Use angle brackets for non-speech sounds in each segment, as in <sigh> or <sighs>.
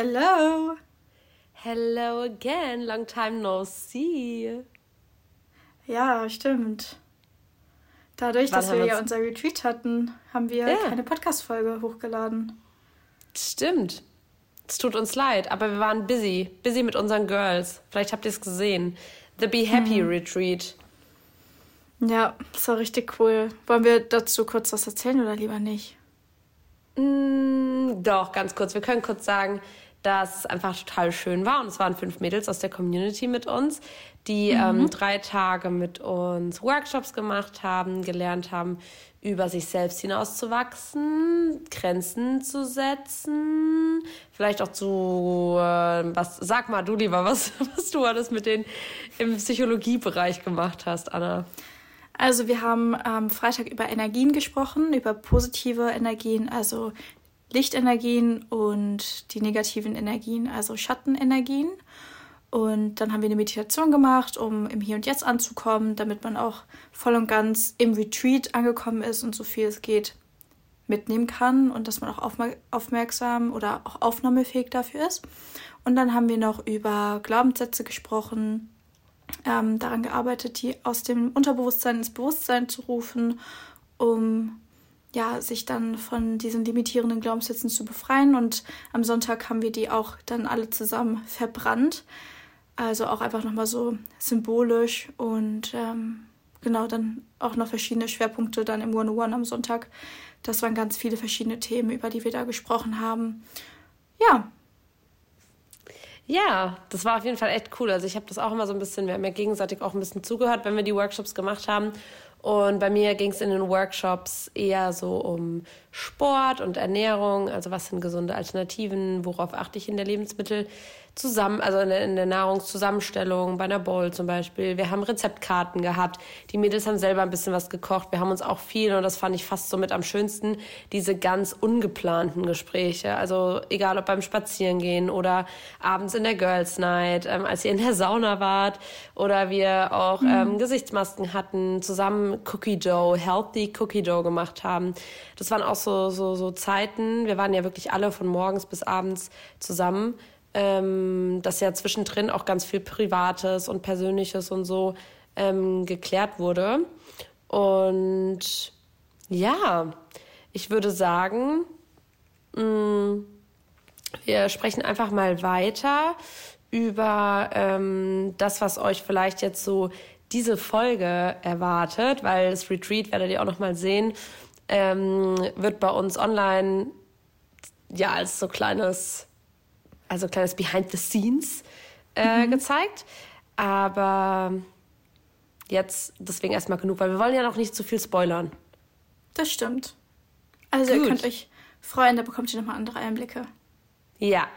Hello. Hello again. Long time no see. Ja, stimmt. Dadurch, Wann dass wir ja unser Retreat hatten, haben wir ja. keine Podcast-Folge hochgeladen. Stimmt. Es tut uns leid, aber wir waren busy. Busy mit unseren Girls. Vielleicht habt ihr es gesehen. The Be Happy mhm. Retreat. Ja, das war richtig cool. Wollen wir dazu kurz was erzählen oder lieber nicht? Mm, doch, ganz kurz. Wir können kurz sagen, dass es einfach total schön war. Und es waren fünf Mädels aus der Community mit uns, die mhm. ähm, drei Tage mit uns Workshops gemacht haben, gelernt haben, über sich selbst hinauszuwachsen, Grenzen zu setzen, vielleicht auch zu, äh, was, sag mal du lieber, was, <laughs> was du alles mit denen im Psychologiebereich gemacht hast, Anna. Also wir haben am Freitag über Energien gesprochen, über positive Energien, also Lichtenergien und die negativen Energien, also Schattenenergien. Und dann haben wir eine Meditation gemacht, um im Hier und Jetzt anzukommen, damit man auch voll und ganz im Retreat angekommen ist und so viel es geht mitnehmen kann und dass man auch aufmerksam oder auch aufnahmefähig dafür ist. Und dann haben wir noch über Glaubenssätze gesprochen, ähm, daran gearbeitet, die aus dem Unterbewusstsein ins Bewusstsein zu rufen, um ja, sich dann von diesen limitierenden Glaubenssätzen zu befreien. Und am Sonntag haben wir die auch dann alle zusammen verbrannt. Also auch einfach nochmal so symbolisch und ähm, genau dann auch noch verschiedene Schwerpunkte dann im One-on-One am Sonntag. Das waren ganz viele verschiedene Themen, über die wir da gesprochen haben. Ja, ja, das war auf jeden Fall echt cool. Also ich habe das auch immer so ein bisschen, wir haben ja gegenseitig auch ein bisschen zugehört, wenn wir die Workshops gemacht haben. Und bei mir ging es in den Workshops eher so um Sport und Ernährung, also was sind gesunde Alternativen, worauf achte ich in der Lebensmittel zusammen, also in der, in der Nahrungszusammenstellung, bei einer Bowl zum Beispiel. Wir haben Rezeptkarten gehabt. Die Mädels haben selber ein bisschen was gekocht. Wir haben uns auch viel, und das fand ich fast so mit am schönsten, diese ganz ungeplanten Gespräche. Also egal ob beim Spazierengehen oder abends in der Girls Night, ähm, als ihr in der Sauna wart oder wir auch mhm. ähm, Gesichtsmasken hatten, zusammen Cookie Dough, Healthy Cookie Dough gemacht haben. Das waren auch so, so, so Zeiten. Wir waren ja wirklich alle von morgens bis abends zusammen ähm, dass ja zwischendrin auch ganz viel Privates und Persönliches und so ähm, geklärt wurde. Und ja, ich würde sagen, mh, mm, wir sprechen einfach mal weiter über ähm, das, was euch vielleicht jetzt so diese Folge erwartet, weil das Retreat werdet ihr auch noch mal sehen, ähm, wird bei uns online ja als so kleines also ein kleines Behind the Scenes äh, mhm. gezeigt. Aber jetzt deswegen erstmal genug, weil wir wollen ja noch nicht zu viel spoilern. Das stimmt. Also Gut. ihr könnt euch freuen, da bekommt ihr nochmal andere Einblicke. Ja.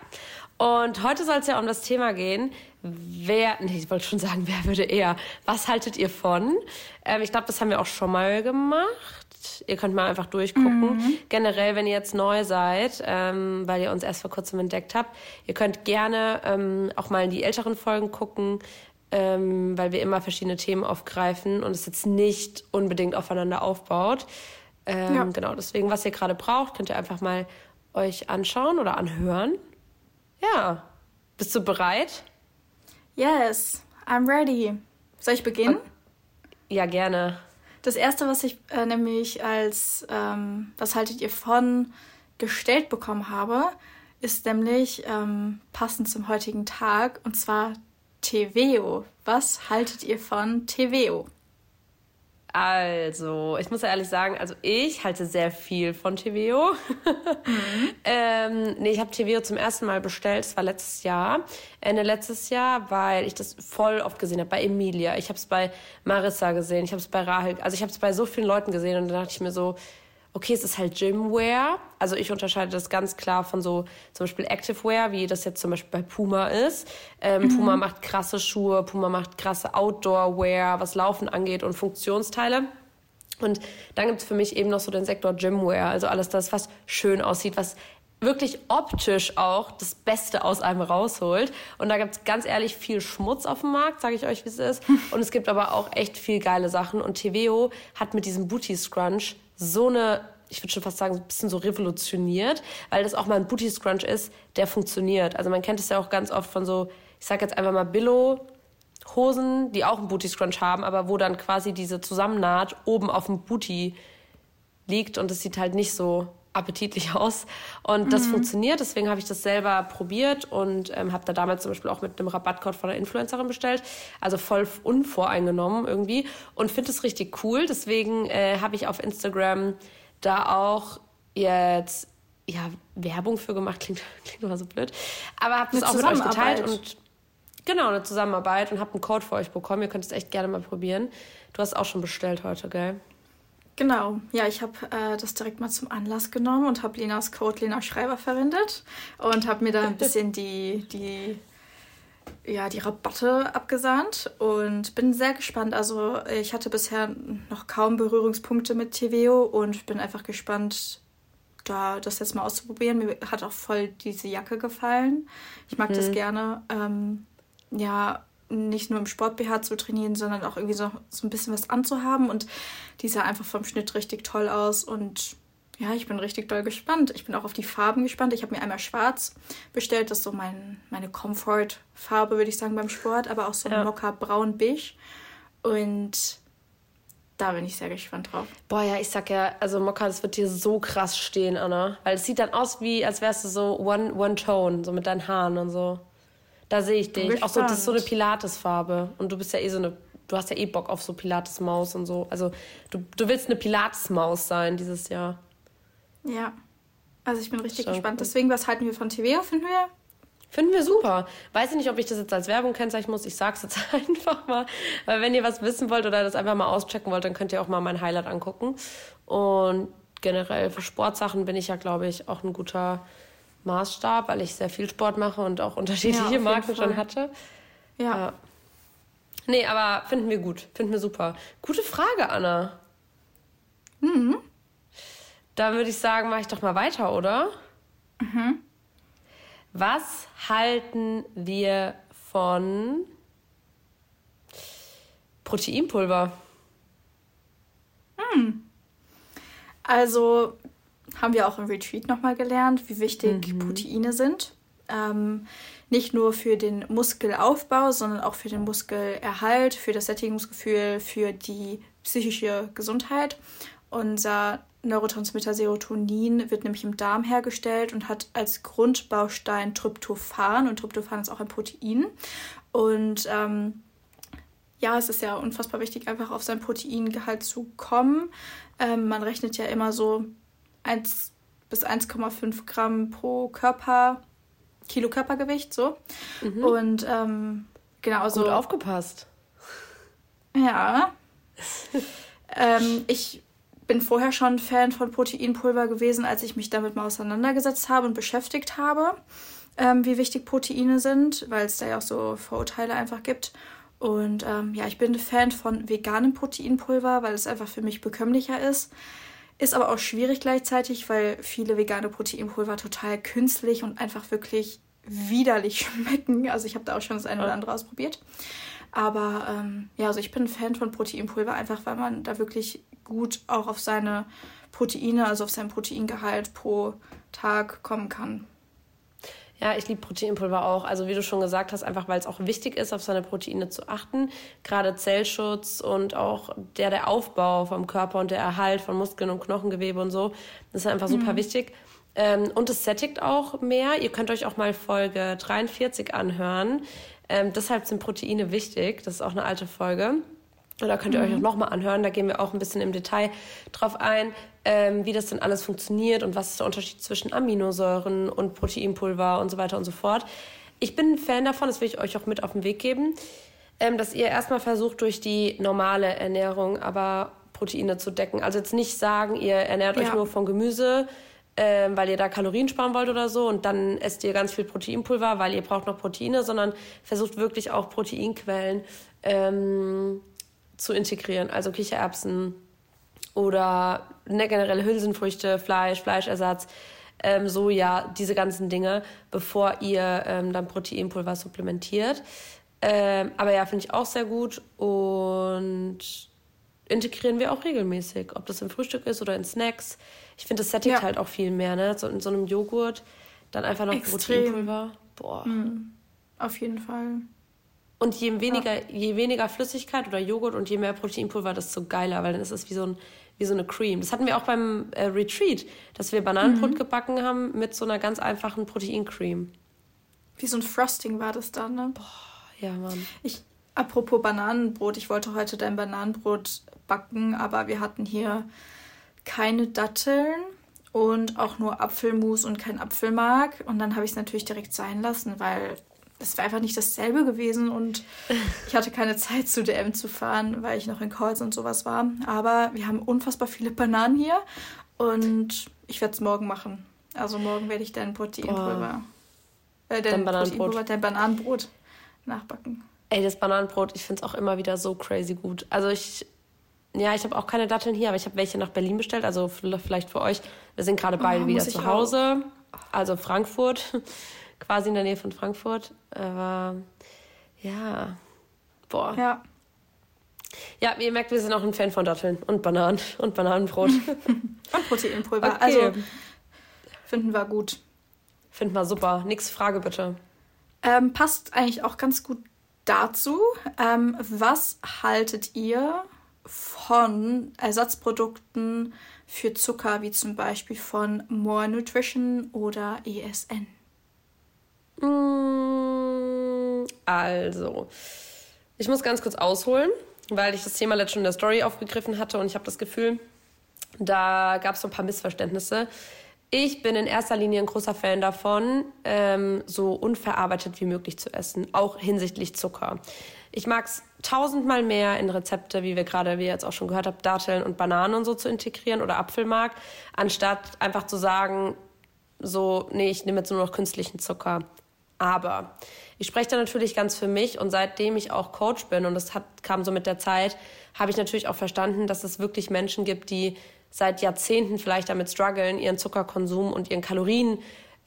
Und heute soll es ja um das Thema gehen, wer, nee, ich wollte schon sagen, wer würde eher, was haltet ihr von? Ähm, ich glaube, das haben wir auch schon mal gemacht. Ihr könnt mal einfach durchgucken. Mhm. Generell, wenn ihr jetzt neu seid, ähm, weil ihr uns erst vor kurzem entdeckt habt, ihr könnt gerne ähm, auch mal in die älteren Folgen gucken, ähm, weil wir immer verschiedene Themen aufgreifen und es jetzt nicht unbedingt aufeinander aufbaut. Ähm, ja. Genau, deswegen, was ihr gerade braucht, könnt ihr einfach mal euch anschauen oder anhören. Ja, bist du bereit? Yes, I'm ready. Soll ich beginnen? Ja, gerne. Das erste, was ich äh, nämlich als ähm, Was haltet ihr von gestellt bekommen habe, ist nämlich ähm, passend zum heutigen Tag und zwar TVO. Was haltet ihr von TVO? Also, ich muss ja ehrlich sagen, also ich halte sehr viel von TVO. Mhm. <laughs> ähm, nee, ich habe TVO zum ersten Mal bestellt, es war letztes Jahr, Ende letztes Jahr, weil ich das voll oft gesehen habe, bei Emilia, ich habe es bei Marissa gesehen, ich habe es bei Rahel, also ich habe es bei so vielen Leuten gesehen und dann dachte ich mir so, okay, es ist halt Gymwear. Also ich unterscheide das ganz klar von so zum Beispiel Activewear, wie das jetzt zum Beispiel bei Puma ist. Ähm, mhm. Puma macht krasse Schuhe, Puma macht krasse Outdoorwear, was Laufen angeht und Funktionsteile. Und dann gibt es für mich eben noch so den Sektor Gymwear, also alles das, was schön aussieht, was wirklich optisch auch das Beste aus einem rausholt. Und da gibt es ganz ehrlich viel Schmutz auf dem Markt, sage ich euch, wie es ist. <laughs> Und es gibt aber auch echt viel geile Sachen. Und TVO hat mit diesem Booty Scrunch so eine ich würde schon fast sagen, ein bisschen so revolutioniert, weil das auch mal ein Booty Scrunch ist, der funktioniert. Also man kennt es ja auch ganz oft von so, ich sag jetzt einfach mal Billo, Hosen, die auch einen Booty Scrunch haben, aber wo dann quasi diese Zusammennaht oben auf dem Booty liegt und es sieht halt nicht so appetitlich <laughs> aus. Und das mhm. funktioniert, deswegen habe ich das selber probiert und ähm, habe da damals zum Beispiel auch mit einem Rabattcode von einer Influencerin bestellt. Also voll unvoreingenommen irgendwie und finde es richtig cool. Deswegen äh, habe ich auf Instagram da auch jetzt ja, Werbung für gemacht, klingt, <laughs> klingt immer so blöd. Aber habe das auch mit euch geteilt und genau, eine Zusammenarbeit und habe einen Code für euch bekommen. Ihr könnt es echt gerne mal probieren. Du hast auch schon bestellt heute, gell? Genau, ja, ich habe äh, das direkt mal zum Anlass genommen und habe Lenas Code Lena Schreiber verwendet und habe mir da ein <laughs> bisschen die, die, ja, die Rabatte abgesahnt und bin sehr gespannt. Also ich hatte bisher noch kaum Berührungspunkte mit TVO und bin einfach gespannt, da das jetzt mal auszuprobieren. Mir hat auch voll diese Jacke gefallen. Ich mag mhm. das gerne. Ähm, ja, nicht nur im Sport BH zu trainieren, sondern auch irgendwie so, so ein bisschen was anzuhaben. Und die sah einfach vom Schnitt richtig toll aus. Und ja, ich bin richtig doll gespannt. Ich bin auch auf die Farben gespannt. Ich habe mir einmal schwarz bestellt. Das ist so mein, meine Comfort-Farbe, würde ich sagen, beim Sport. Aber auch so ja. Mokka braun-beige. Und da bin ich sehr gespannt drauf. Boah, ja, ich sag ja, also Mokka, das wird dir so krass stehen, Anna. Weil es sieht dann aus wie, als wärst du so one, one tone, so mit deinen Haaren und so. Da sehe ich dich. Auch so, das ist so eine Pilates-Farbe. Und du bist ja eh so eine, du hast ja eh Bock auf so Pilates-Maus und so. Also du, du willst eine Pilates-Maus sein dieses Jahr. Ja. Also ich bin richtig Schon gespannt. Deswegen, was halten wir von TV? Finden wir? Finden wir super. Weiß ich nicht, ob ich das jetzt als Werbung kennzeichnen muss. Ich sag's jetzt <laughs> einfach mal. Weil wenn ihr was wissen wollt oder das einfach mal auschecken wollt, dann könnt ihr auch mal mein Highlight angucken. Und generell für Sportsachen bin ich ja, glaube ich, auch ein guter Maßstab, weil ich sehr viel Sport mache und auch unterschiedliche ja, Marken schon hatte. Ja. ja. Nee, aber finden wir gut. Finden wir super. Gute Frage, Anna. Mhm. Dann würde ich sagen, mache ich doch mal weiter, oder? Mhm. Was halten wir von Proteinpulver? Hm. Also haben wir auch im Retreat nochmal gelernt, wie wichtig mhm. Proteine sind. Ähm, nicht nur für den Muskelaufbau, sondern auch für den Muskelerhalt, für das Sättigungsgefühl, für die psychische Gesundheit. Unser Neurotransmitter Serotonin wird nämlich im Darm hergestellt und hat als Grundbaustein Tryptophan. Und Tryptophan ist auch ein Protein. Und ähm, ja, es ist ja unfassbar wichtig, einfach auf sein Proteingehalt zu kommen. Ähm, man rechnet ja immer so 1 bis 1,5 Gramm pro Körper, Kilo Körpergewicht, so. Mhm. Und ähm, genau so. Gut aufgepasst. Ja. <laughs> ähm, ich bin vorher schon Fan von Proteinpulver gewesen, als ich mich damit mal auseinandergesetzt habe und beschäftigt habe, ähm, wie wichtig Proteine sind, weil es da ja auch so Vorurteile einfach gibt. Und ähm, ja, ich bin Fan von veganem Proteinpulver, weil es einfach für mich bekömmlicher ist. Ist aber auch schwierig gleichzeitig, weil viele vegane Proteinpulver total künstlich und einfach wirklich widerlich <laughs> schmecken. Also ich habe da auch schon das eine oder andere ausprobiert. Aber ähm, ja, also ich bin ein Fan von Proteinpulver, einfach weil man da wirklich gut auch auf seine Proteine, also auf sein Proteingehalt pro Tag kommen kann. Ja, ich liebe Proteinpulver auch. Also wie du schon gesagt hast, einfach weil es auch wichtig ist, auf seine Proteine zu achten. Gerade Zellschutz und auch der, der Aufbau vom Körper und der Erhalt von Muskeln und Knochengewebe und so. Das ist einfach mhm. super wichtig. Ähm, und es sättigt auch mehr. Ihr könnt euch auch mal Folge 43 anhören. Ähm, deshalb sind Proteine wichtig. Das ist auch eine alte Folge. Da könnt ihr mhm. euch auch nochmal anhören. Da gehen wir auch ein bisschen im Detail drauf ein, ähm, wie das denn alles funktioniert und was ist der Unterschied zwischen Aminosäuren und Proteinpulver und so weiter und so fort. Ich bin ein Fan davon, das will ich euch auch mit auf den Weg geben, ähm, dass ihr erstmal versucht, durch die normale Ernährung aber Proteine zu decken. Also jetzt nicht sagen, ihr ernährt ja. euch nur von Gemüse, ähm, weil ihr da Kalorien sparen wollt oder so und dann esst ihr ganz viel Proteinpulver, weil ihr braucht noch Proteine, sondern versucht wirklich auch Proteinquellen ähm, zu integrieren. Also Kichererbsen oder ne, generell Hülsenfrüchte, Fleisch, Fleischersatz, ähm, Soja, diese ganzen Dinge, bevor ihr ähm, dann Proteinpulver supplementiert. Ähm, aber ja, finde ich auch sehr gut. Und integrieren wir auch regelmäßig. Ob das im Frühstück ist oder in Snacks. Ich finde, das sättigt ja. halt auch viel mehr, ne? So in so einem Joghurt, dann einfach noch Extrem. Proteinpulver. Boah. Mhm. Auf jeden Fall. Und je weniger, ja. je weniger Flüssigkeit oder Joghurt und je mehr Proteinpulver, desto geiler, weil dann ist es wie so, ein, wie so eine Cream. Das hatten wir auch beim äh, Retreat, dass wir Bananenbrot mhm. gebacken haben mit so einer ganz einfachen Proteincreme. Wie so ein Frosting war das dann, ne? Boah, ja, Mann. Ich, apropos Bananenbrot, ich wollte heute dein Bananenbrot backen, aber wir hatten hier keine Datteln und auch nur Apfelmus und kein Apfelmark. Und dann habe ich es natürlich direkt sein lassen, weil das wäre einfach nicht dasselbe gewesen und ich hatte keine Zeit zu DM zu fahren, weil ich noch in Calls und sowas war. Aber wir haben unfassbar viele Bananen hier und ich werde es morgen machen. Also morgen werde ich dein Proteinpulver, äh, dein, Bananenbrot. dein Bananenbrot nachbacken. Ey, das Bananenbrot, ich finde es auch immer wieder so crazy gut. Also ich, ja, ich habe auch keine Datteln hier, aber ich habe welche nach Berlin bestellt, also vielleicht für euch. Wir sind gerade beide oh, wieder zu Hause, auch. also Frankfurt quasi in der Nähe von Frankfurt. Aber ja, boah. Ja. Ja, wie ihr merkt, wir sind auch ein Fan von Datteln und Bananen und Bananenbrot. <laughs> und Proteinpulver. Okay. Also finden wir gut. Finden wir super. Nächste Frage bitte. Ähm, passt eigentlich auch ganz gut dazu. Ähm, was haltet ihr von Ersatzprodukten für Zucker, wie zum Beispiel von More Nutrition oder ESN? Mm, also, ich muss ganz kurz ausholen, weil ich das Thema letztens in der Story aufgegriffen hatte und ich habe das Gefühl, da gab es so ein paar Missverständnisse. Ich bin in erster Linie ein großer Fan davon, ähm, so unverarbeitet wie möglich zu essen, auch hinsichtlich Zucker. Ich mag es tausendmal mehr in Rezepte, wie wir gerade, wie ihr jetzt auch schon gehört habt, Datteln und Bananen und so zu integrieren oder Apfelmark, anstatt einfach zu sagen, so, nee, ich nehme jetzt nur noch künstlichen Zucker. Aber ich spreche da natürlich ganz für mich und seitdem ich auch Coach bin und das hat, kam so mit der Zeit, habe ich natürlich auch verstanden, dass es wirklich Menschen gibt, die seit Jahrzehnten vielleicht damit strugglen, ihren Zuckerkonsum und ihren Kalorien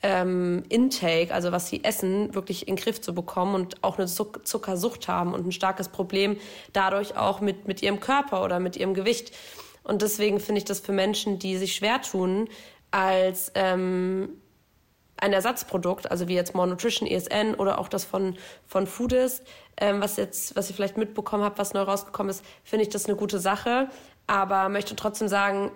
ähm, Intake, also was sie essen, wirklich in den Griff zu bekommen und auch eine Zuckersucht haben und ein starkes Problem dadurch auch mit, mit ihrem Körper oder mit ihrem Gewicht. Und deswegen finde ich das für Menschen, die sich schwer tun, als ähm, ein Ersatzprodukt, also wie jetzt More Nutrition, ESN oder auch das von, von Foodist, ähm, was jetzt, was ihr vielleicht mitbekommen habt, was neu rausgekommen ist, finde ich das eine gute Sache. Aber möchte trotzdem sagen,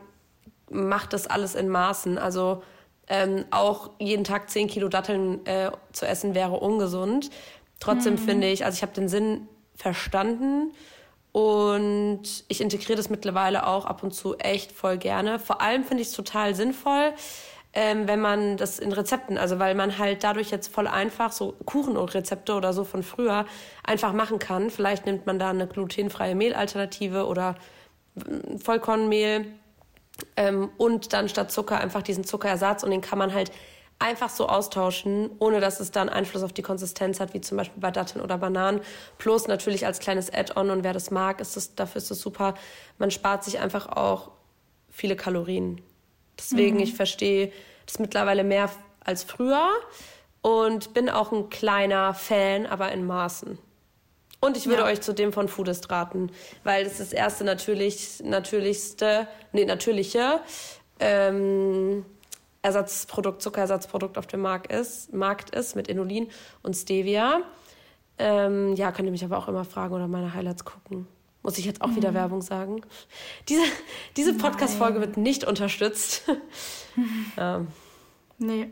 macht das alles in Maßen. Also ähm, auch jeden Tag 10 Kilo Datteln äh, zu essen wäre ungesund. Trotzdem mhm. finde ich, also ich habe den Sinn verstanden und ich integriere das mittlerweile auch ab und zu echt voll gerne. Vor allem finde ich es total sinnvoll, ähm, wenn man das in Rezepten, also weil man halt dadurch jetzt voll einfach so Kuchenrezepte oder so von früher einfach machen kann. Vielleicht nimmt man da eine glutenfreie Mehlalternative oder Vollkornmehl ähm, und dann statt Zucker einfach diesen Zuckerersatz und den kann man halt einfach so austauschen, ohne dass es dann Einfluss auf die Konsistenz hat, wie zum Beispiel bei Datteln oder Bananen. Plus natürlich als kleines Add-on und wer das mag, ist das, dafür ist das super. Man spart sich einfach auch viele Kalorien. Deswegen, mhm. ich verstehe das mittlerweile mehr als früher und bin auch ein kleiner Fan, aber in Maßen. Und ich würde ja. euch zu dem von Foodist raten, weil das das erste natürlich, natürlichste, nee, natürliche ähm, Ersatzprodukt, Zuckerersatzprodukt auf dem Markt ist, Markt ist mit Inulin und Stevia. Ähm, ja, könnt ihr mich aber auch immer fragen oder meine Highlights gucken. Muss ich jetzt auch mhm. wieder Werbung sagen? Diese, diese Podcast-Folge wird nicht unterstützt. ja. <laughs> Nee.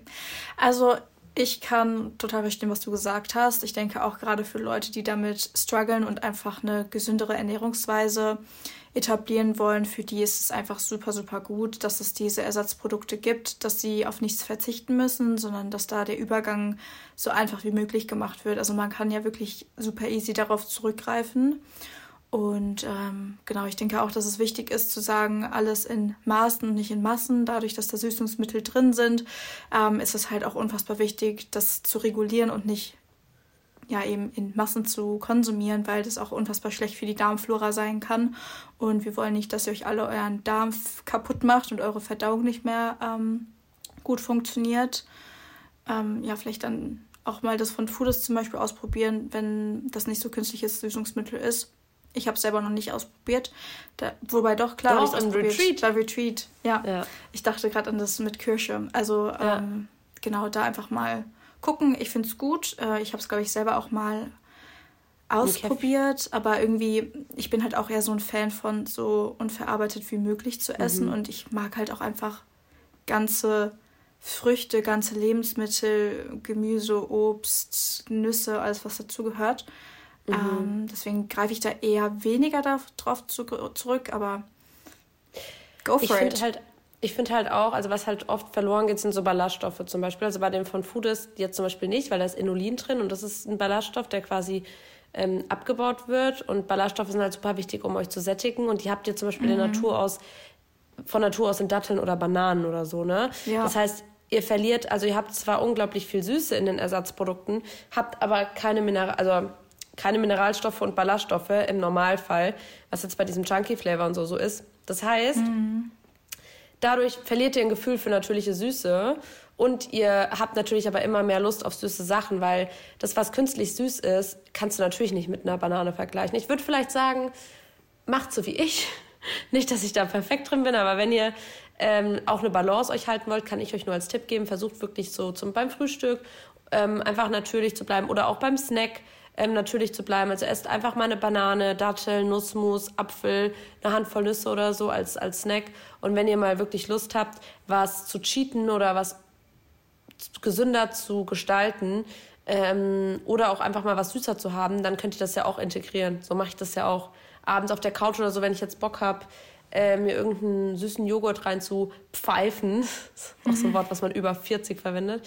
Also ich kann total verstehen, was du gesagt hast. Ich denke auch gerade für Leute, die damit strugglen und einfach eine gesündere Ernährungsweise etablieren wollen, für die ist es einfach super, super gut, dass es diese Ersatzprodukte gibt, dass sie auf nichts verzichten müssen, sondern dass da der Übergang so einfach wie möglich gemacht wird. Also man kann ja wirklich super easy darauf zurückgreifen. Und ähm, genau, ich denke auch, dass es wichtig ist zu sagen, alles in Maßen und nicht in Massen. Dadurch, dass da Süßungsmittel drin sind, ähm, ist es halt auch unfassbar wichtig, das zu regulieren und nicht ja eben in Massen zu konsumieren, weil das auch unfassbar schlecht für die Darmflora sein kann. Und wir wollen nicht, dass ihr euch alle euren Darm kaputt macht und eure Verdauung nicht mehr ähm, gut funktioniert. Ähm, ja, vielleicht dann auch mal das von Foodist zum Beispiel ausprobieren, wenn das nicht so künstliches Süßungsmittel ist Ich habe es selber noch nicht ausprobiert. Da, wobei doch, klar, doch, im Retreat. Bei Retreat, ja. ja. Ich dachte gerade an das mit Kirsche. Also ja. ähm, genau, da einfach mal gucken. Ich finde es gut. Äh, ich habe es, glaube ich, selber auch mal ausprobiert, aber irgendwie, ich bin halt auch eher so ein Fan von so unverarbeitet wie möglich zu essen mhm. und ich mag halt auch einfach ganze Früchte, ganze Lebensmittel, Gemüse, Obst, Nüsse, alles was dazugehört. Mhm. Ähm, deswegen greife ich da eher weniger darauf zu, zurück, aber go for ich it. Halt, ich finde halt auch, also was halt oft verloren geht, sind so Ballaststoffe zum Beispiel. Also bei dem von Food ist jetzt zum Beispiel nicht, weil da ist Inulin drin und das ist ein Ballaststoff, der quasi ähm, abgebaut wird. Und Ballaststoffe sind halt super wichtig, um euch zu sättigen. Und die habt ihr zum Beispiel mhm. in Natur aus, von Natur aus in Datteln oder Bananen oder so, ne? Ja. Das heißt, ihr verliert, also ihr habt zwar unglaublich viel Süße in den Ersatzprodukten, habt aber keine Mineral, also keine Mineralstoffe und Ballaststoffe im Normalfall, was jetzt bei diesem Chunky Flavor und so so ist. Das heißt, mhm. dadurch verliert ihr ein Gefühl für natürliche Süße und ihr habt natürlich aber immer mehr Lust auf süße Sachen, weil das, was künstlich süß ist, kannst du natürlich nicht mit einer Banane vergleichen. Ich würde vielleicht sagen, macht so wie ich. <laughs> Nicht, dass ich da perfekt drin bin, aber wenn ihr ähm, auch eine Balance euch halten wollt, kann ich euch nur als Tipp geben, versucht wirklich so zum, beim Frühstück ähm, einfach natürlich zu bleiben oder auch beim Snack ähm, natürlich zu bleiben. Also esst einfach mal eine Banane, Datteln, Nussmus, Apfel, eine Handvoll Nüsse oder so als, als Snack. Und wenn ihr mal wirklich Lust habt, was zu cheaten oder was gesünder zu gestalten ähm, oder auch einfach mal was süßer zu haben, dann könnt ihr das ja auch integrieren. So mache ich das ja auch abends auf der Couch oder so, wenn ich jetzt Bock habe, äh, mir irgendeinen süßen Joghurt rein zu pfeifen, <laughs> auch so ein Wort, was man über 40 verwendet,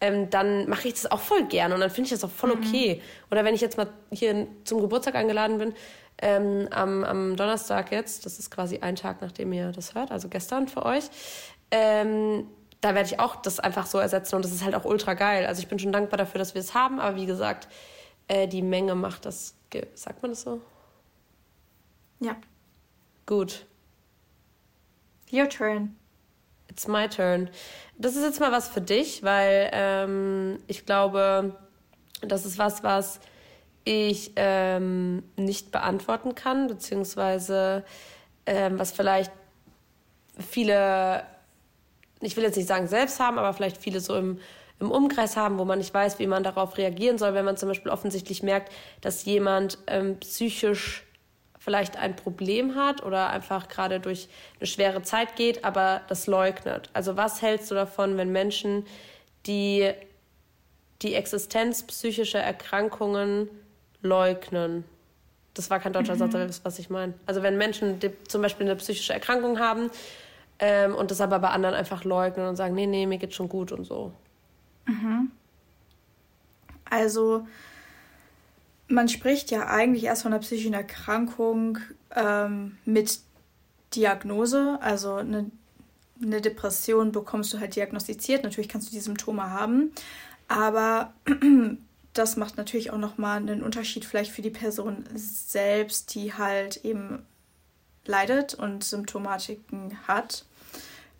ähm, dann mache ich das auch voll gern und dann finde ich das auch voll mhm. okay. Mhm. Oder wenn ich jetzt mal hier zum Geburtstag eingeladen bin, ähm, am, am, Donnerstag jetzt, das ist quasi ein Tag, nachdem ihr das hört, also gestern für euch, ähm, da werde ich auch das einfach so ersetzen und das ist halt auch ultra geil. Also ich bin schon dankbar dafür, dass wir es haben, aber wie gesagt, äh, die Menge macht das, sagt man das so? Ja. Gut. Your turn. It's my turn. Das ist jetzt mal was für dich, weil ähm, ich glaube, das ist was, was ich ähm, nicht beantworten kann, beziehungsweise ähm, was vielleicht viele ich will jetzt nicht sagen selbst haben, aber vielleicht viele so im, im Umkreis haben, wo man nicht weiß, wie man darauf reagieren soll, wenn man zum Beispiel offensichtlich merkt, dass jemand ähm, psychisch vielleicht ein Problem hat oder einfach gerade durch eine schwere Zeit geht, aber das leugnet. Also was hältst du davon, wenn Menschen, die die Existenz psychischer Erkrankungen leugnen? Das war kein deutscher mhm. Satz, was ich meine. Also wenn Menschen die zum Beispiel eine psychische Erkrankung haben ähm, und das aber bei anderen einfach leugnen und sagen, nee, nee, mir geht's schon gut und so. Mhm. Also man spricht ja eigentlich erst von einer psychischen Erkrankung ähm, mit Diagnose. Also eine, eine Depression bekommst du halt diagnostiziert. Natürlich kannst du die Symptome haben, aber <clears throat> das macht natürlich auch nochmal einen Unterschied vielleicht für die Person selbst, die halt eben leidet und Symptomatiken hat.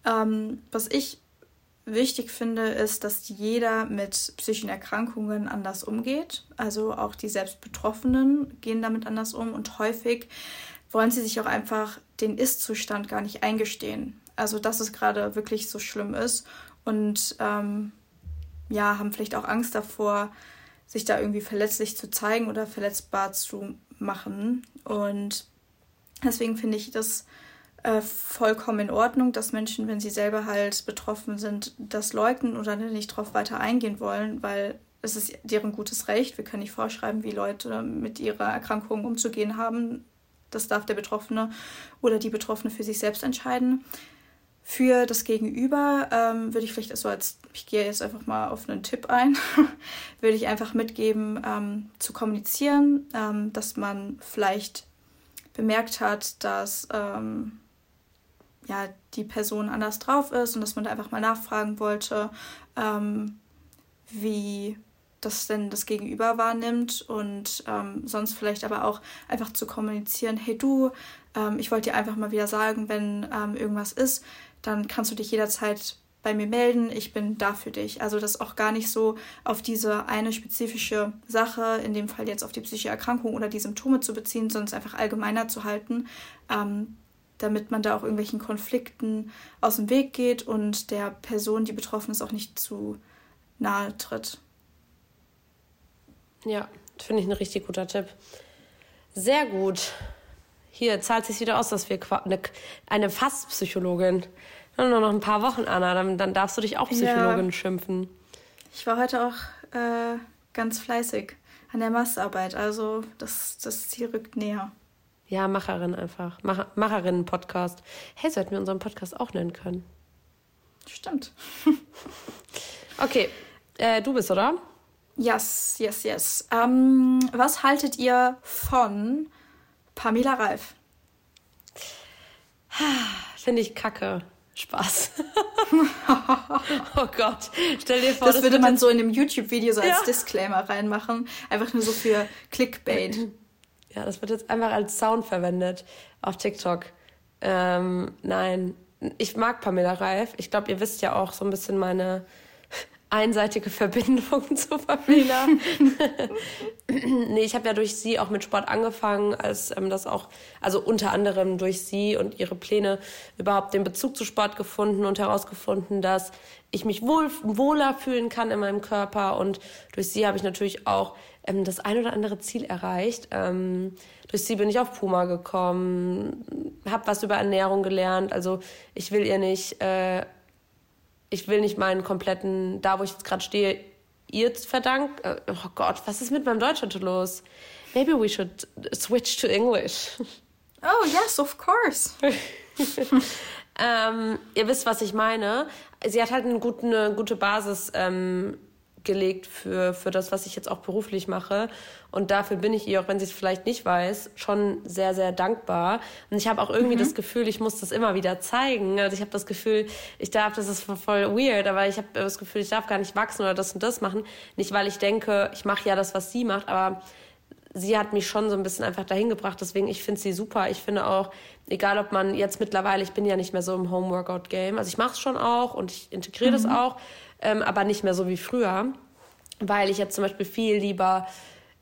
Ähm, was ich wichtig finde, ist, dass jeder mit psychischen Erkrankungen anders umgeht. Also auch die selbst Betroffenen gehen damit anders um und häufig wollen sie sich auch einfach den Ist-Zustand gar nicht eingestehen. Also dass es gerade wirklich so schlimm ist und ähm, ja, haben vielleicht auch Angst davor, sich da irgendwie verletzlich zu zeigen oder verletzbar zu machen. Und deswegen finde ich das äh, vollkommen in Ordnung, dass Menschen, wenn sie selber halt betroffen sind, das leugnen oder nicht drauf weiter eingehen wollen, weil es ist deren gutes Recht. Wir können nicht vorschreiben, wie Leute mit ihrer Erkrankung umzugehen haben. Das darf der Betroffene oder die Betroffene für sich selbst entscheiden. Für das Gegenüber ähm, würde ich vielleicht so als, ich gehe jetzt einfach mal auf einen Tipp ein, <laughs> würde ich einfach mitgeben, ähm, zu kommunizieren, ähm, dass man vielleicht bemerkt hat, dass ähm, ja, die Person anders drauf ist und dass man da einfach mal nachfragen wollte, ähm, wie das denn das Gegenüber wahrnimmt und ähm, sonst vielleicht aber auch einfach zu kommunizieren, hey du, ähm, ich wollte dir einfach mal wieder sagen, wenn ähm, irgendwas ist, dann kannst du dich jederzeit bei mir melden, ich bin da für dich. Also das auch gar nicht so auf diese eine spezifische Sache, in dem Fall jetzt auf die psychische Erkrankung oder die Symptome zu beziehen, sondern es einfach allgemeiner zu halten, ähm, damit man da auch irgendwelchen Konflikten aus dem Weg geht und der Person, die betroffen ist, auch nicht zu nahe tritt. Ja, finde ich ein richtig guter Tipp. Sehr gut. Hier zahlt sich wieder aus, dass wir eine, eine Fastpsychologin nur noch ein paar Wochen, Anna, dann, dann darfst du dich auch Psychologin ja. schimpfen. Ich war heute auch äh, ganz fleißig an der Masterarbeit, also das, das Ziel rückt näher. Ja, Macherin einfach. Mach, Macherinnen-Podcast. Hey, sollten wir unseren Podcast auch nennen können. Stimmt. <laughs> okay, äh, du bist, oder? Yes, yes, yes. Ähm, was haltet ihr von Pamela Reif? <sighs> Finde ich kacke. Spaß. <laughs> oh Gott, stell dir vor, das, das würde man so in einem YouTube-Video so als ja. Disclaimer reinmachen. Einfach nur so für Clickbait. <laughs> Ja, das wird jetzt einfach als Sound verwendet auf TikTok. Ähm, nein, ich mag Pamela Reif. Ich glaube, ihr wisst ja auch so ein bisschen meine <laughs> einseitige Verbindung <laughs> zu Pamela. <laughs> nee, ich habe ja durch sie auch mit Sport angefangen, als ähm, das auch, also unter anderem durch sie und ihre Pläne überhaupt den Bezug zu Sport gefunden und herausgefunden, dass ich mich wohl, wohler fühlen kann in meinem Körper. Und durch sie habe ich natürlich auch ähm, das ein oder andere Ziel erreicht. Ähm, durch sie bin ich auf Puma gekommen, habe was über Ernährung gelernt. Also ich will ihr nicht... Äh, ich will nicht meinen kompletten, da wo ich jetzt gerade stehe, ihr verdanken. Äh, oh Gott, was ist mit meinem Deutsch heute los? Maybe we should switch to English. Oh, yes, of course. <laughs> ähm, ihr wisst, was ich meine. Sie hat halt eine gute, eine gute Basis ähm, gelegt für, für das, was ich jetzt auch beruflich mache. Und dafür bin ich ihr, auch wenn sie es vielleicht nicht weiß, schon sehr, sehr dankbar. Und ich habe auch irgendwie mhm. das Gefühl, ich muss das immer wieder zeigen. Also ich habe das Gefühl, ich darf, das ist voll weird, aber ich habe das Gefühl, ich darf gar nicht wachsen oder das und das machen. Nicht, weil ich denke, ich mache ja das, was sie macht, aber sie hat mich schon so ein bisschen einfach dahin gebracht. Deswegen, ich finde sie super. Ich finde auch, egal ob man jetzt mittlerweile, ich bin ja nicht mehr so im Home-Workout-Game. Also ich mache es schon auch und ich integriere mhm. das auch ähm, aber nicht mehr so wie früher, weil ich jetzt zum Beispiel viel lieber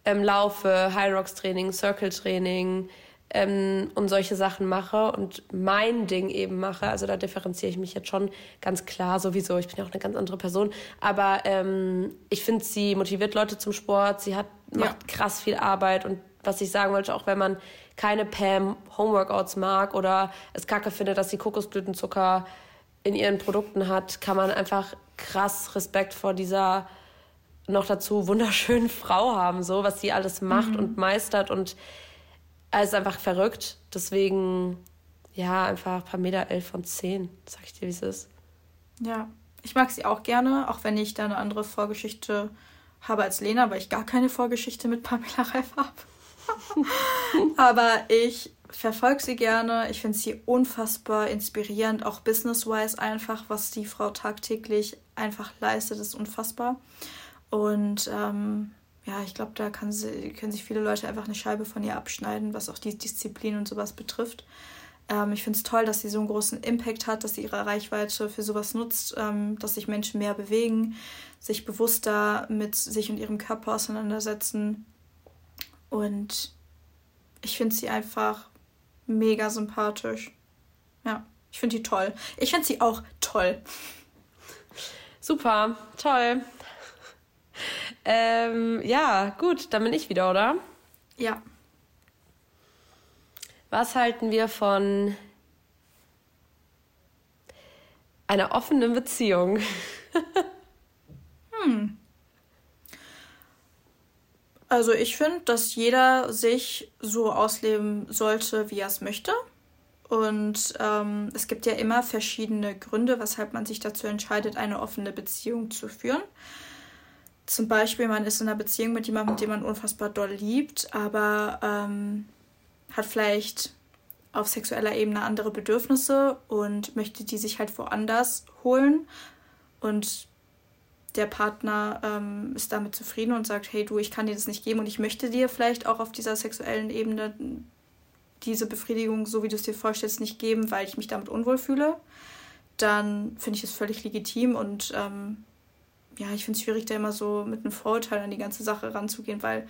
ähm, laufe, High Rocks Training, Circle Training ähm, und solche Sachen mache und mein Ding eben mache. Also da differenziere ich mich jetzt schon ganz klar sowieso. Ich bin ja auch eine ganz andere Person, aber ähm, ich finde, sie motiviert Leute zum Sport. Sie hat macht ja. krass viel Arbeit und was ich sagen wollte, auch wenn man keine Pam Homeworkouts mag oder es kacke findet, dass sie Kokosblütenzucker in ihren Produkten hat, kann man einfach krass Respekt vor dieser noch dazu wunderschönen <laughs> Frau haben, so was sie alles macht mhm. und meistert und alles einfach verrückt. Deswegen, ja, einfach Pamela 11 von 10, sag ich dir, wie es ist. Ja, ich mag sie auch gerne, auch wenn ich da eine andere Vorgeschichte habe als Lena, weil ich gar keine Vorgeschichte mit Pamela Reif habe. <laughs> Aber ich verfolge sie gerne. Ich finde sie unfassbar inspirierend, auch business-wise einfach, was die Frau tagtäglich einfach leistet, ist unfassbar. Und ähm, ja, ich glaube, da kann sie, können sich viele Leute einfach eine Scheibe von ihr abschneiden, was auch die Disziplin und sowas betrifft. Ähm, ich finde es toll, dass sie so einen großen Impact hat, dass sie ihre Reichweite für sowas nutzt, ähm, dass sich Menschen mehr bewegen, sich bewusster mit sich und ihrem Körper auseinandersetzen. Und ich finde sie einfach mega sympathisch. Ja, ich finde die toll. Ich finde sie auch toll. Super, toll. Ähm, ja, gut, dann bin ich wieder, oder? Ja. Was halten wir von einer offenen Beziehung? hm. Also ich finde, dass jeder sich so ausleben sollte, wie er es möchte. Und ähm, es gibt ja immer verschiedene Gründe, weshalb man sich dazu entscheidet, eine offene Beziehung zu führen. Zum Beispiel, man ist in einer Beziehung mit jemandem, den man unfassbar doll liebt, aber ähm, hat vielleicht auf sexueller Ebene andere Bedürfnisse und möchte die sich halt woanders holen. Und der Partner ähm, ist damit zufrieden und sagt, hey du, ich kann dir das nicht geben und ich möchte dir vielleicht auch auf dieser sexuellen Ebene diese Befriedigung, so wie du es dir vorstellst, nicht geben, weil ich mich damit unwohl fühle, dann finde ich es völlig legitim und ähm, ja, ich finde es schwierig, da immer so mit einem Vorurteil an die ganze Sache ranzugehen, weil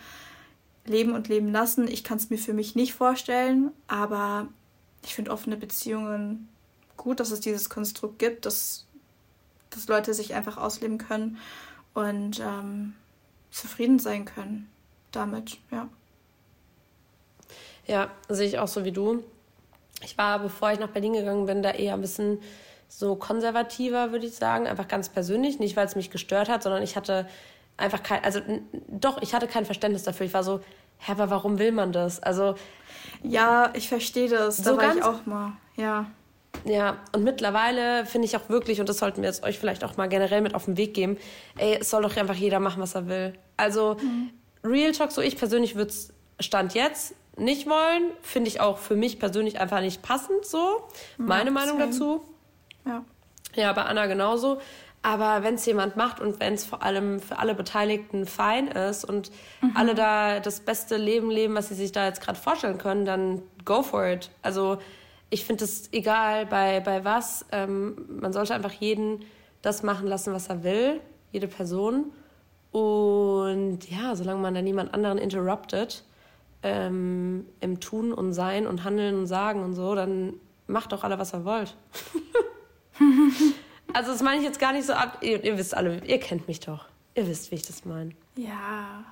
leben und leben lassen, ich kann es mir für mich nicht vorstellen, aber ich finde offene Beziehungen gut, dass es dieses Konstrukt gibt, dass, dass Leute sich einfach ausleben können und ähm, zufrieden sein können damit, ja. Ja, sehe ich auch so wie du. Ich war, bevor ich nach Berlin gegangen bin, da eher ein bisschen so konservativer, würde ich sagen. Einfach ganz persönlich. Nicht, weil es mich gestört hat, sondern ich hatte einfach kein, also doch, ich hatte kein Verständnis dafür. Ich war so, hä, aber warum will man das? Also. Ja, ich verstehe das. So da war ich auch mal, ja. Ja, und mittlerweile finde ich auch wirklich, und das sollten wir jetzt euch vielleicht auch mal generell mit auf den Weg geben, ey, es soll doch einfach jeder machen, was er will. Also, mhm. Real Talk, so ich persönlich würde es Stand jetzt nicht wollen. Finde ich auch für mich persönlich einfach nicht passend so. Meine ja, Meinung dazu. Ja. Ja, bei Anna genauso. Aber wenn es jemand macht und wenn es vor allem für alle Beteiligten fein ist und mhm. alle da das beste Leben leben, was sie sich da jetzt gerade vorstellen können, dann go for it. Also ich finde es egal bei, bei was. Ähm, man sollte einfach jeden das machen lassen, was er will, jede Person. Und ja, solange man da niemand anderen interruptet ähm, im Tun und Sein und Handeln und Sagen und so, dann macht doch alle, was er wollt. <laughs> also das meine ich jetzt gar nicht so ab. Ihr, ihr, wisst alle, ihr kennt mich doch. Ihr wisst, wie ich das meine. Ja,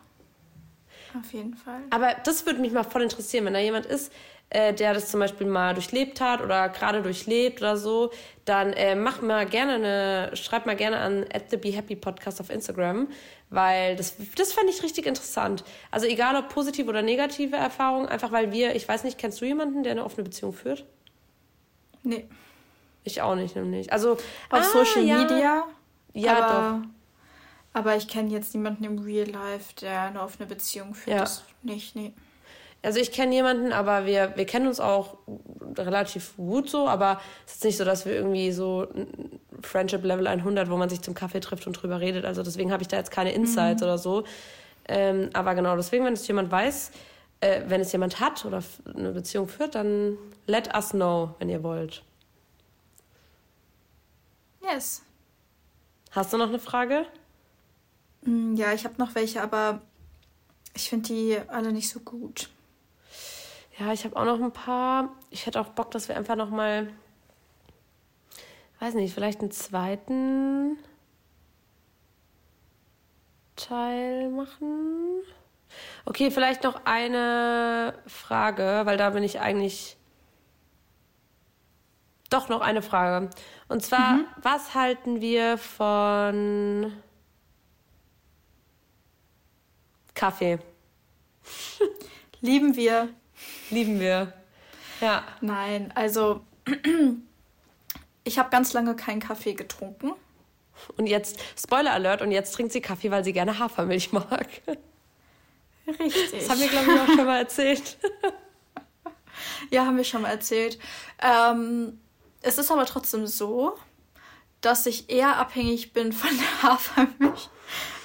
auf jeden Fall. Aber das würde mich mal voll interessieren, wenn da jemand ist, äh, der das zum Beispiel mal durchlebt hat oder gerade durchlebt oder so, dann äh, mach mal gerne eine, schreib mal gerne an at the Be Happy Podcast auf Instagram, weil das, das fand ich richtig interessant. Also egal ob positive oder negative Erfahrungen, einfach weil wir, ich weiß nicht, kennst du jemanden, der eine offene Beziehung führt? Nee. Ich auch nicht, nämlich. Also auf ah, Social ja. Media. Ja, aber, doch. Aber ich kenne jetzt niemanden im Real Life, der eine offene Beziehung führt. Ja. Das nicht, nee. Also ich kenne jemanden, aber wir, wir kennen uns auch relativ gut so, aber es ist nicht so, dass wir irgendwie so Friendship Level 100, wo man sich zum Kaffee trifft und drüber redet. Also deswegen habe ich da jetzt keine Insights mhm. oder so. Ähm, aber genau, deswegen, wenn es jemand weiß, äh, wenn es jemand hat oder eine Beziehung führt, dann let us know, wenn ihr wollt. Yes. Hast du noch eine Frage? Mm, ja, ich habe noch welche, aber ich finde die alle nicht so gut. Ja, ich habe auch noch ein paar. Ich hätte auch Bock, dass wir einfach noch mal, weiß nicht, vielleicht einen zweiten Teil machen. Okay, vielleicht noch eine Frage, weil da bin ich eigentlich. Doch noch eine Frage. Und zwar, mhm. was halten wir von Kaffee? Lieben wir. Lieben wir. Ja. Nein, also ich habe ganz lange keinen Kaffee getrunken. Und jetzt, Spoiler Alert, und jetzt trinkt sie Kaffee, weil sie gerne Hafermilch mag. Richtig. Das haben wir, glaube ich, auch schon mal erzählt. <laughs> ja, haben wir schon mal erzählt. Ähm, es ist aber trotzdem so, dass ich eher abhängig bin von der Hafermilch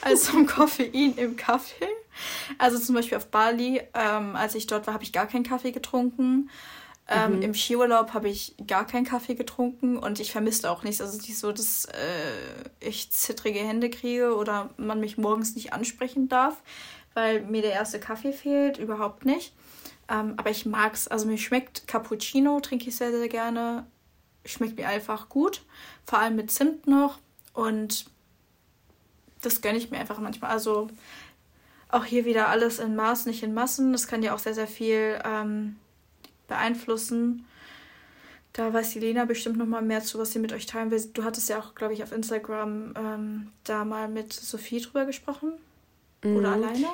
als vom Koffein im Kaffee. Also zum Beispiel auf Bali, ähm, als ich dort war, habe ich gar keinen Kaffee getrunken. Ähm, mhm. Im Skiurlaub habe ich gar keinen Kaffee getrunken und ich vermisste auch nichts. Also nicht so, dass äh, ich zittrige Hände kriege oder man mich morgens nicht ansprechen darf, weil mir der erste Kaffee fehlt. Überhaupt nicht. Ähm, aber ich mag es. Also mir schmeckt Cappuccino, trinke ich sehr, sehr gerne. Schmeckt mir einfach gut. Vor allem mit Zimt noch. Und das gönne ich mir einfach manchmal. Also auch hier wieder alles in Maß, nicht in Massen. Das kann ja auch sehr, sehr viel ähm, beeinflussen. Da weiß die Lena bestimmt noch mal mehr zu, was sie mit euch teilen will. Du hattest ja auch, glaube ich, auf Instagram ähm, da mal mit Sophie drüber gesprochen. Mhm. Oder alleine?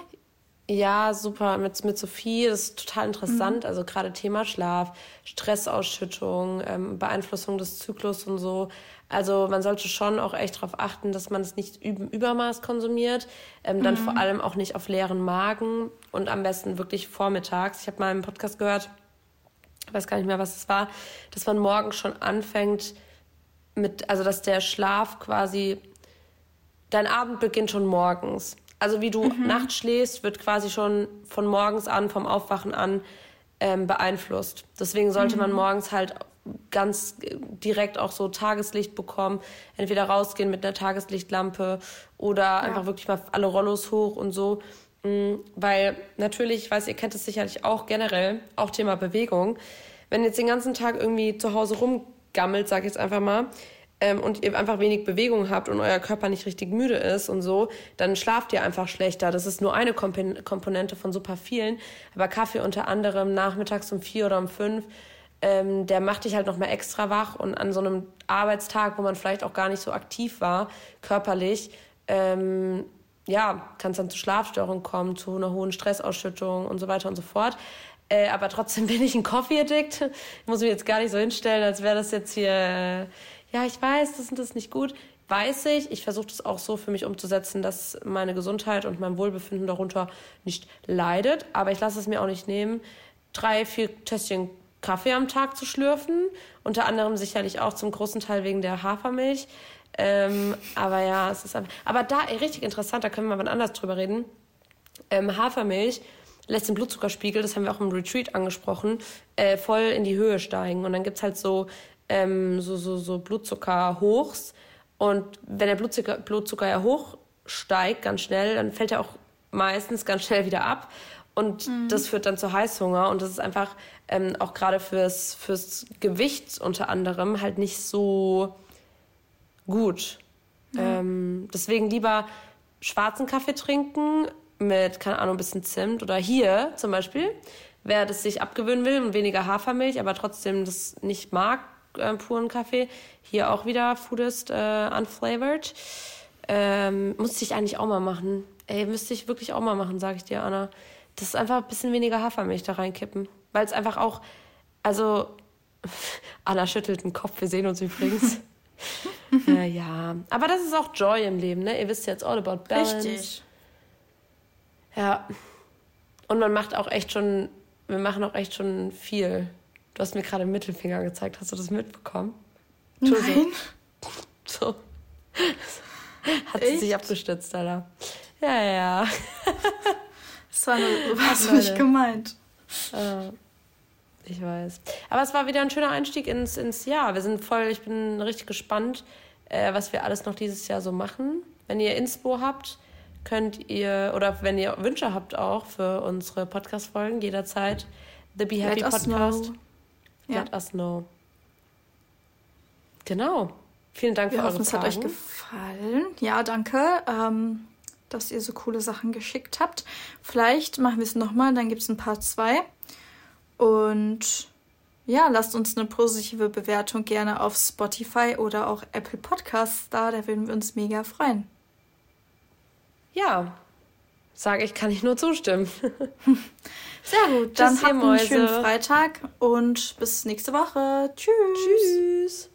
Ja, super. Mit, mit Sophie, das ist total interessant. Mhm. Also gerade Thema Schlaf, Stressausschüttung, ähm, Beeinflussung des Zyklus und so. Also man sollte schon auch echt darauf achten, dass man es nicht im Übermaß konsumiert. Ähm, dann mhm. vor allem auch nicht auf leeren Magen und am besten wirklich vormittags. Ich habe mal einen Podcast gehört, ich weiß gar nicht mehr, was es war, dass man morgens schon anfängt mit, also dass der Schlaf quasi, dein Abend beginnt schon morgens. Also wie du mhm. nachts schläfst, wird quasi schon von morgens an, vom Aufwachen an ähm, beeinflusst. Deswegen sollte mhm. man morgens halt ganz direkt auch so Tageslicht bekommen. Entweder rausgehen mit einer Tageslichtlampe oder ja. einfach wirklich mal alle Rollos hoch und so. Mm, weil natürlich, ich weiß, ihr kennt es sicherlich auch generell, auch Thema Bewegung. Wenn jetzt den ganzen Tag irgendwie zu Hause rumgammelt, sag ich jetzt einfach mal, ähm, und ihr einfach wenig Bewegung habt und euer Körper nicht richtig müde ist und so, dann schlaft ihr einfach schlechter. Das ist nur eine Komponente von super vielen. Aber Kaffee unter anderem nachmittags um vier oder um fünf, ähm, der macht dich halt nochmal extra wach und an so einem Arbeitstag, wo man vielleicht auch gar nicht so aktiv war, körperlich, ähm, ja, kann es dann zu Schlafstörungen kommen, zu einer hohen Stressausschüttung und so weiter und so fort. Äh, aber trotzdem <laughs> bin ich ein Coffee-Addict. Muss mich jetzt gar nicht so hinstellen, als wäre das jetzt hier, äh, ja, ich weiß, das das nicht gut. Weiß ich. Ich versuche das auch so für mich umzusetzen, dass meine Gesundheit und mein Wohlbefinden darunter nicht leidet. Aber ich lasse es mir auch nicht nehmen, drei, vier Tässchen Kaffee am Tag zu schlürfen. Unter anderem sicherlich auch zum großen Teil wegen der Hafermilch. Ähm, aber ja, es ist einfach. Aber da, ey, richtig interessant, da können wir mal anders drüber reden. Ähm, Hafermilch lässt den Blutzuckerspiegel, das haben wir auch im Retreat angesprochen, äh, voll in die Höhe steigen. Und dann gibt es halt so, ähm, so, so, so Blutzuckerhochs. Und wenn der Blutzucker, Blutzucker ja hoch steigt, ganz schnell, dann fällt er auch meistens ganz schnell wieder ab. Und mhm. das führt dann zu Heißhunger. Und das ist einfach ähm, auch gerade fürs, fürs Gewicht unter anderem halt nicht so gut. Mhm. Ähm, deswegen lieber schwarzen Kaffee trinken mit, keine Ahnung, ein bisschen Zimt. Oder hier zum Beispiel, wer das sich abgewöhnen will und weniger Hafermilch, aber trotzdem das nicht mag, äh, puren Kaffee. Hier auch wieder Foodist äh, unflavored. Ähm, musste ich eigentlich auch mal machen. Ey, müsste ich wirklich auch mal machen, sage ich dir, Anna das ist einfach ein bisschen weniger Hafermilch da reinkippen. Weil es einfach auch, also, <laughs> Anna schüttelt den Kopf, wir sehen uns übrigens. <laughs> ja, ja. Aber das ist auch Joy im Leben, ne? Ihr wisst jetzt all about balance. Richtig. Ja. Und man macht auch echt schon, wir machen auch echt schon viel. Du hast mir gerade Mittelfinger gezeigt. Hast du das mitbekommen? Nein. <laughs> So. Hat sie sich abgestützt, Alter. Ja, ja. <laughs> Das war, nur, <laughs> war so nicht gemeint. Äh, ich weiß. Aber es war wieder ein schöner Einstieg ins, ins Jahr. Wir sind voll, ich bin richtig gespannt, äh, was wir alles noch dieses Jahr so machen. Wenn ihr Inspo habt, könnt ihr, oder wenn ihr Wünsche habt auch für unsere Podcast-Folgen, jederzeit The Be Happy Let Podcast. Ja. Let us know. Genau. Vielen Dank Wir für hoffen, eure Fragen. Es hat euch gefallen. Ja, danke. Ähm, dass ihr so coole Sachen geschickt habt. Vielleicht machen wir es nochmal, dann gibt es ein Part 2. Und ja, lasst uns eine positive Bewertung gerne auf Spotify oder auch Apple Podcasts da. Da würden wir uns mega freuen. Ja, sage ich, kann ich nur zustimmen. <laughs> Sehr gut, dann habt einen schönen Freitag und bis nächste Woche. Tschüss. Tschüss.